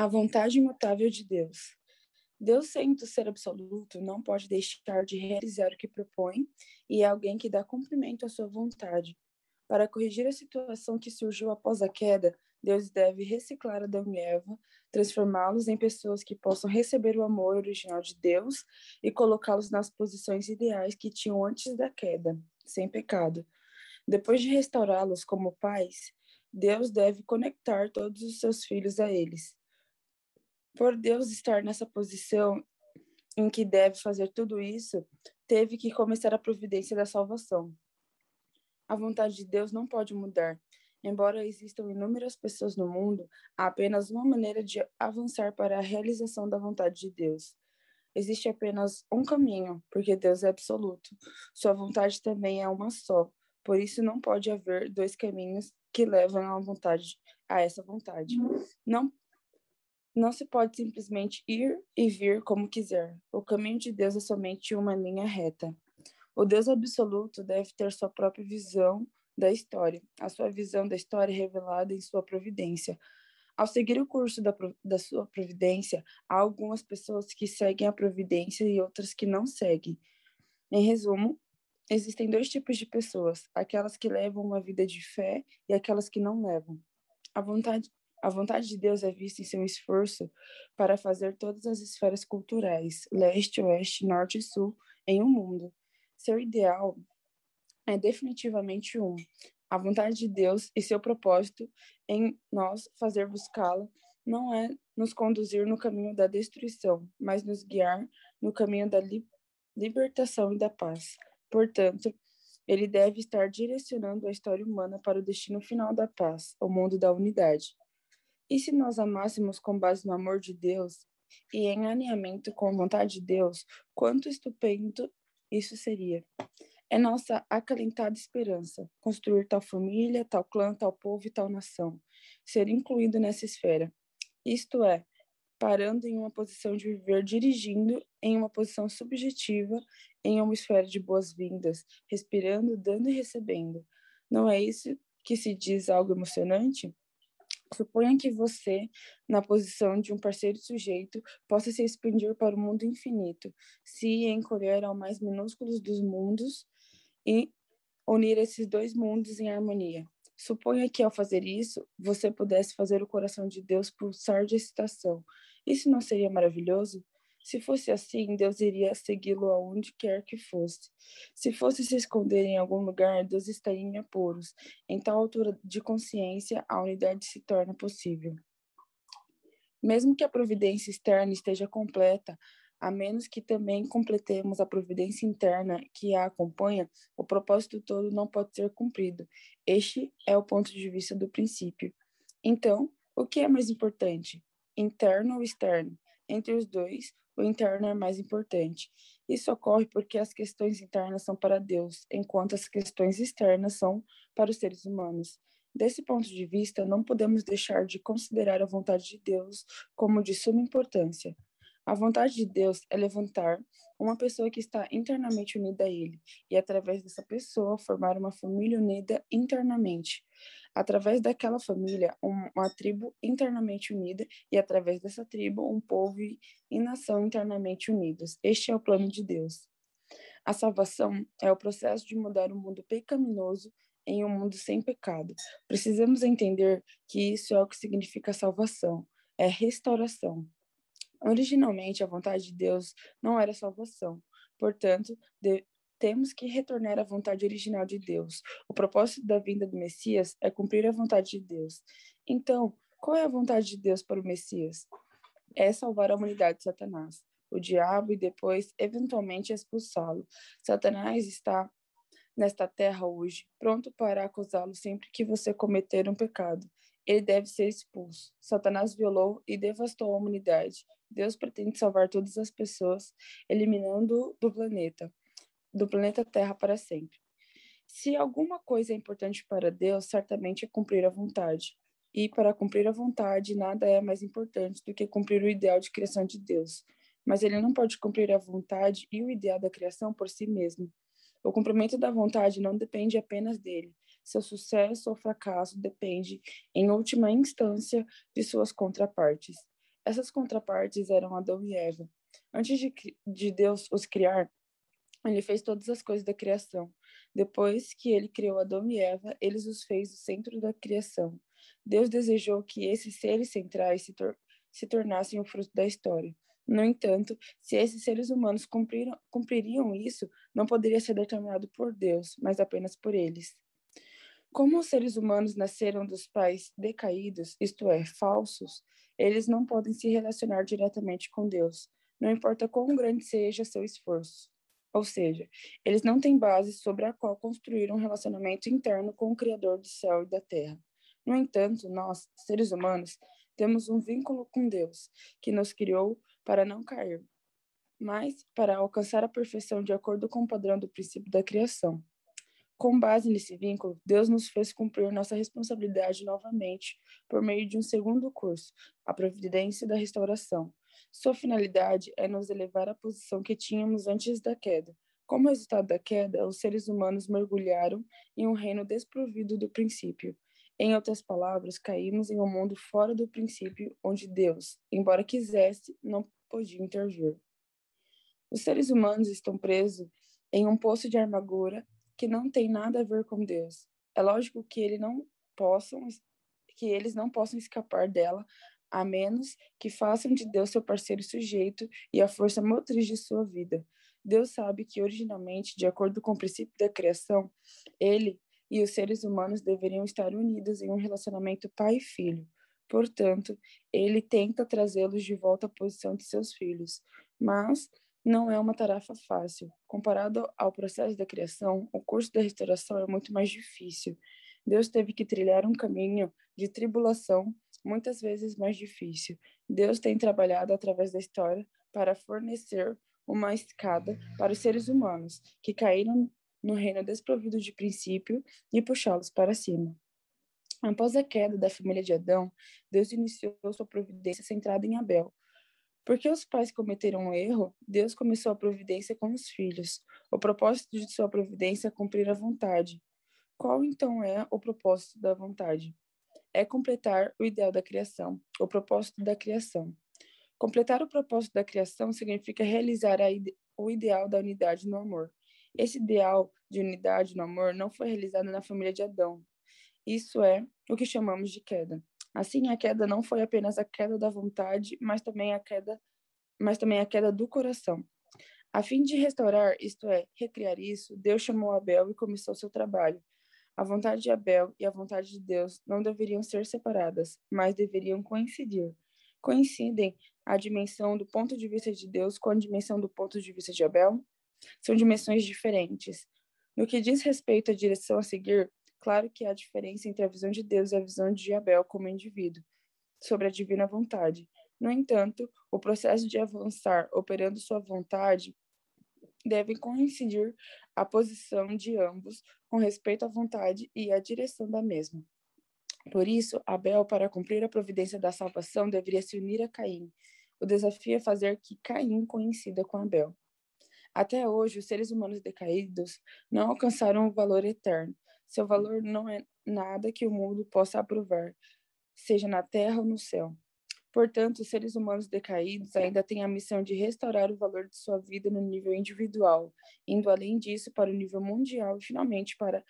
A vontade imutável de Deus. Deus, sendo ser absoluto, não pode deixar de realizar o que propõe e é alguém que dá cumprimento à sua vontade. Para corrigir a situação que surgiu após a queda, Deus deve reciclar Adão e Eva, transformá-los em pessoas que possam receber o amor original de Deus e colocá-los nas posições ideais que tinham antes da queda, sem pecado. Depois de restaurá-los como pais, Deus deve conectar todos os seus filhos a eles. Por Deus estar nessa posição em que deve fazer tudo isso, teve que começar a providência da salvação. A vontade de Deus não pode mudar. Embora existam inúmeras pessoas no mundo, há apenas uma maneira de avançar para a realização da vontade de Deus. Existe apenas um caminho, porque Deus é absoluto. Sua vontade também é uma só. Por isso não pode haver dois caminhos que levam a vontade a essa vontade. Não não se pode simplesmente ir e vir como quiser. O caminho de Deus é somente uma linha reta. O Deus absoluto deve ter sua própria visão da história, a sua visão da história revelada em sua providência. Ao seguir o curso da, da sua providência, há algumas pessoas que seguem a providência e outras que não seguem. Em resumo, existem dois tipos de pessoas: aquelas que levam uma vida de fé e aquelas que não levam. A vontade, a vontade de Deus é vista em seu esforço para fazer todas as esferas culturais, leste, oeste, norte e sul, em um mundo. Seu ideal é definitivamente um. A vontade de Deus e seu propósito em nós fazer buscá-la não é nos conduzir no caminho da destruição, mas nos guiar no caminho da li libertação e da paz. Portanto, ele deve estar direcionando a história humana para o destino final da paz, o mundo da unidade. E se nós amássemos com base no amor de Deus e em alinhamento com a vontade de Deus, quanto estupendo isso seria! É nossa acalentada esperança construir tal família, tal clã, tal povo e tal nação, ser incluído nessa esfera. Isto é, parando em uma posição de viver dirigindo em uma posição subjetiva em uma esfera de boas-vindas, respirando, dando e recebendo. Não é isso que se diz algo emocionante? Suponha que você, na posição de um parceiro sujeito, possa se expandir para o mundo infinito, se encolher ao mais minúsculo dos mundos e unir esses dois mundos em harmonia. Suponha que, ao fazer isso, você pudesse fazer o coração de Deus pulsar de excitação. Isso não seria maravilhoso? Se fosse assim, Deus iria segui-lo aonde quer que fosse. Se fosse se esconder em algum lugar, Deus estaria em apuros. Em tal altura de consciência, a unidade se torna possível. Mesmo que a providência externa esteja completa, a menos que também completemos a providência interna que a acompanha, o propósito todo não pode ser cumprido. Este é o ponto de vista do princípio. Então, o que é mais importante, interno ou externo? Entre os dois, o interno é mais importante. Isso ocorre porque as questões internas são para Deus, enquanto as questões externas são para os seres humanos. Desse ponto de vista, não podemos deixar de considerar a vontade de Deus como de suma importância. A vontade de Deus é levantar uma pessoa que está internamente unida a Ele e, através dessa pessoa, formar uma família unida internamente. Através daquela família, uma tribo internamente unida e, através dessa tribo, um povo e nação internamente unidos. Este é o plano de Deus. A salvação é o processo de mudar o um mundo pecaminoso em um mundo sem pecado. Precisamos entender que isso é o que significa salvação, é restauração. Originalmente, a vontade de Deus não era salvação. Portanto, de, temos que retornar à vontade original de Deus. O propósito da vinda do Messias é cumprir a vontade de Deus. Então, qual é a vontade de Deus para o Messias? É salvar a humanidade de Satanás, o diabo, e depois, eventualmente, expulsá-lo. Satanás está nesta terra hoje, pronto para acusá-lo sempre que você cometer um pecado. Ele deve ser expulso. Satanás violou e devastou a humanidade. Deus pretende salvar todas as pessoas, eliminando do planeta, do planeta Terra para sempre. Se alguma coisa é importante para Deus, certamente é cumprir a vontade. E para cumprir a vontade, nada é mais importante do que cumprir o ideal de criação de Deus. Mas ele não pode cumprir a vontade e o ideal da criação por si mesmo. O cumprimento da vontade não depende apenas dele. Seu sucesso ou fracasso depende, em última instância, de suas contrapartes. Essas contrapartes eram Adão e Eva. Antes de, de Deus os criar, ele fez todas as coisas da criação. Depois que ele criou Adão e Eva, ele os fez o centro da criação. Deus desejou que esses seres centrais se, tor se tornassem o fruto da história. No entanto, se esses seres humanos cumpriram, cumpririam isso, não poderia ser determinado por Deus, mas apenas por eles. Como os seres humanos nasceram dos pais decaídos, isto é, falsos, eles não podem se relacionar diretamente com Deus, não importa quão grande seja seu esforço. Ou seja, eles não têm base sobre a qual construir um relacionamento interno com o Criador do céu e da terra. No entanto, nós, seres humanos, temos um vínculo com Deus, que nos criou para não cair, mas para alcançar a perfeição de acordo com o padrão do princípio da criação. Com base nesse vínculo, Deus nos fez cumprir nossa responsabilidade novamente por meio de um segundo curso, a providência da restauração. Sua finalidade é nos elevar à posição que tínhamos antes da queda. Como resultado da queda, os seres humanos mergulharam em um reino desprovido do princípio. Em outras palavras, caímos em um mundo fora do princípio, onde Deus, embora quisesse, não podia intervir. Os seres humanos estão presos em um poço de amargura que não tem nada a ver com Deus. É lógico que ele não possam que eles não possam escapar dela, a menos que façam de Deus seu parceiro sujeito e a força motriz de sua vida. Deus sabe que originalmente, de acordo com o princípio da criação, ele e os seres humanos deveriam estar unidos em um relacionamento pai e filho. Portanto, ele tenta trazê-los de volta à posição de seus filhos, mas não é uma tarefa fácil. Comparado ao processo da criação, o curso da restauração é muito mais difícil. Deus teve que trilhar um caminho de tribulação, muitas vezes mais difícil. Deus tem trabalhado através da história para fornecer uma escada para os seres humanos que caíram no reino desprovido de princípio e puxá-los para cima. Após a queda da família de Adão, Deus iniciou sua providência centrada em Abel. Porque os pais cometeram um erro, Deus começou a providência com os filhos. O propósito de sua providência é cumprir a vontade. Qual então é o propósito da vontade? É completar o ideal da criação, o propósito da criação. Completar o propósito da criação significa realizar ide o ideal da unidade no amor. Esse ideal de unidade no amor não foi realizado na família de Adão. Isso é o que chamamos de queda. Assim, a queda não foi apenas a queda da vontade, mas também a queda, mas também a queda do coração. A fim de restaurar, isto é, recriar isso, Deus chamou Abel e começou seu trabalho. A vontade de Abel e a vontade de Deus não deveriam ser separadas, mas deveriam coincidir. Coincidem a dimensão do ponto de vista de Deus com a dimensão do ponto de vista de Abel? São dimensões diferentes. No que diz respeito à direção a seguir, claro que há diferença entre a visão de Deus e a visão de Abel como indivíduo, sobre a divina vontade. No entanto, o processo de avançar operando sua vontade deve coincidir a posição de ambos com respeito à vontade e à direção da mesma. Por isso, Abel, para cumprir a providência da salvação, deveria se unir a Caim. O desafio é fazer que Caim coincida com Abel. Até hoje, os seres humanos decaídos não alcançaram o valor eterno. Seu valor não é nada que o mundo possa aprovar, seja na terra ou no céu. Portanto, os seres humanos decaídos ainda têm a missão de restaurar o valor de sua vida no nível individual, indo além disso para o nível mundial e, finalmente, para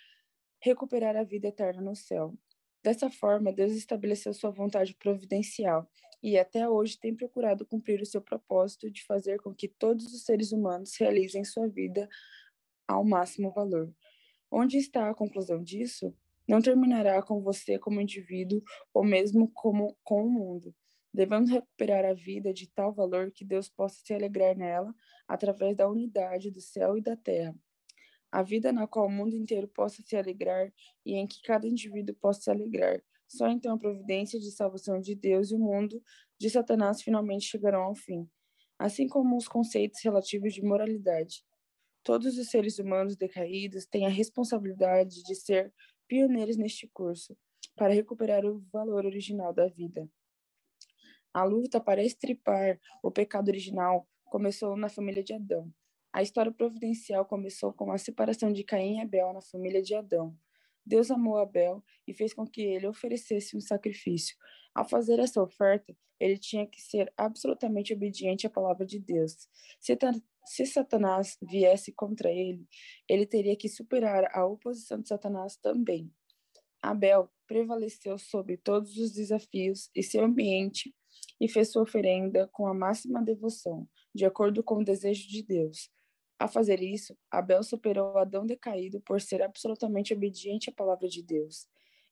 recuperar a vida eterna no céu. Dessa forma, Deus estabeleceu sua vontade providencial e até hoje tem procurado cumprir o seu propósito de fazer com que todos os seres humanos realizem sua vida ao máximo valor. Onde está a conclusão disso? Não terminará com você como indivíduo ou mesmo como com o mundo. Devemos recuperar a vida de tal valor que Deus possa se alegrar nela através da unidade do céu e da terra a vida na qual o mundo inteiro possa se alegrar e em que cada indivíduo possa se alegrar. Só então a providência de salvação de Deus e o mundo de Satanás finalmente chegarão ao fim, assim como os conceitos relativos de moralidade. Todos os seres humanos decaídos têm a responsabilidade de ser pioneiros neste curso, para recuperar o valor original da vida. A luta para estripar o pecado original começou na família de Adão. A história providencial começou com a separação de Caim e Abel na família de Adão. Deus amou Abel e fez com que ele oferecesse um sacrifício. Ao fazer essa oferta, ele tinha que ser absolutamente obediente à palavra de Deus. Se, se Satanás viesse contra ele, ele teria que superar a oposição de Satanás também. Abel prevaleceu sobre todos os desafios e seu ambiente e fez sua oferenda com a máxima devoção, de acordo com o desejo de Deus. Ao fazer isso, Abel superou Adão decaído por ser absolutamente obediente à palavra de Deus.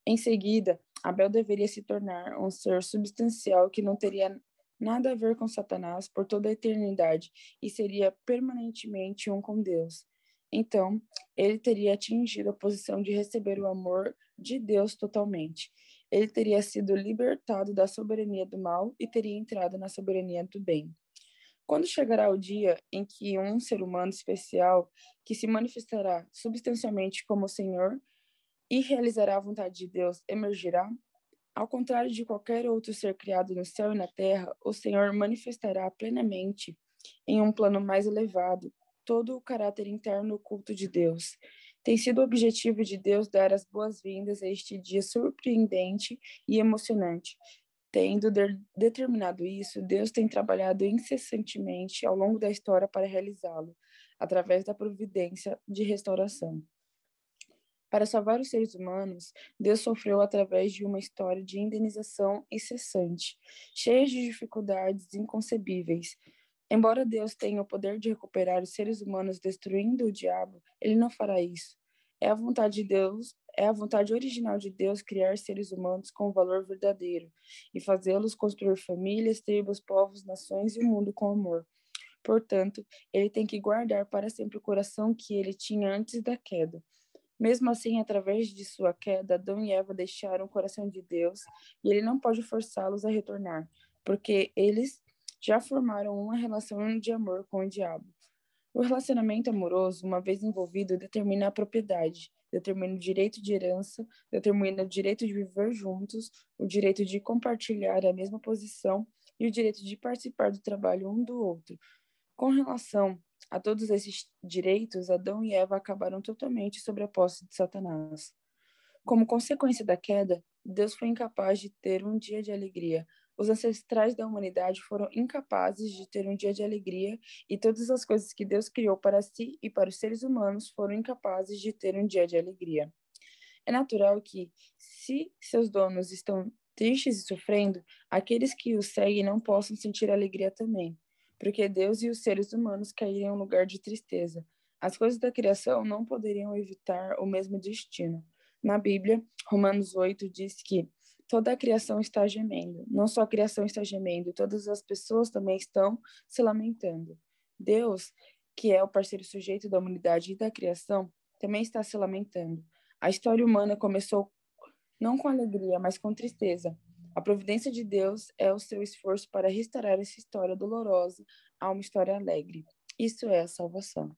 Em seguida, Abel deveria se tornar um ser substancial que não teria nada a ver com Satanás por toda a eternidade e seria permanentemente um com Deus. Então, ele teria atingido a posição de receber o amor de Deus totalmente. Ele teria sido libertado da soberania do mal e teria entrado na soberania do bem. Quando chegará o dia em que um ser humano especial, que se manifestará substancialmente como o Senhor e realizará a vontade de Deus, emergirá? Ao contrário de qualquer outro ser criado no céu e na terra, o Senhor manifestará plenamente, em um plano mais elevado, todo o caráter interno oculto de Deus. Tem sido o objetivo de Deus dar as boas-vindas a este dia surpreendente e emocionante. Tendo de determinado isso, Deus tem trabalhado incessantemente ao longo da história para realizá-lo, através da providência de restauração. Para salvar os seres humanos, Deus sofreu através de uma história de indenização incessante, cheia de dificuldades inconcebíveis. Embora Deus tenha o poder de recuperar os seres humanos destruindo o diabo, ele não fará isso. É a vontade de Deus, é a vontade original de Deus criar seres humanos com valor verdadeiro e fazê-los construir famílias, tribos, povos, nações e o mundo com amor. Portanto, ele tem que guardar para sempre o coração que ele tinha antes da queda. Mesmo assim, através de sua queda, Adão e Eva deixaram o coração de Deus e ele não pode forçá-los a retornar, porque eles já formaram uma relação de amor com o diabo. O relacionamento amoroso, uma vez envolvido, determina a propriedade, determina o direito de herança, determina o direito de viver juntos, o direito de compartilhar a mesma posição e o direito de participar do trabalho um do outro. Com relação a todos esses direitos, Adão e Eva acabaram totalmente sob a posse de Satanás. Como consequência da queda, Deus foi incapaz de ter um dia de alegria. Os ancestrais da humanidade foram incapazes de ter um dia de alegria, e todas as coisas que Deus criou para si e para os seres humanos foram incapazes de ter um dia de alegria. É natural que, se seus donos estão tristes e sofrendo, aqueles que os seguem não possam sentir alegria também porque Deus e os seres humanos caíram em um lugar de tristeza. As coisas da criação não poderiam evitar o mesmo destino. Na Bíblia, Romanos 8 diz que toda a criação está gemendo. Não só a criação está gemendo, todas as pessoas também estão se lamentando. Deus, que é o parceiro sujeito da humanidade e da criação, também está se lamentando. A história humana começou não com alegria, mas com tristeza. A providência de Deus é o seu esforço para restaurar essa história dolorosa a uma história alegre. Isso é a salvação.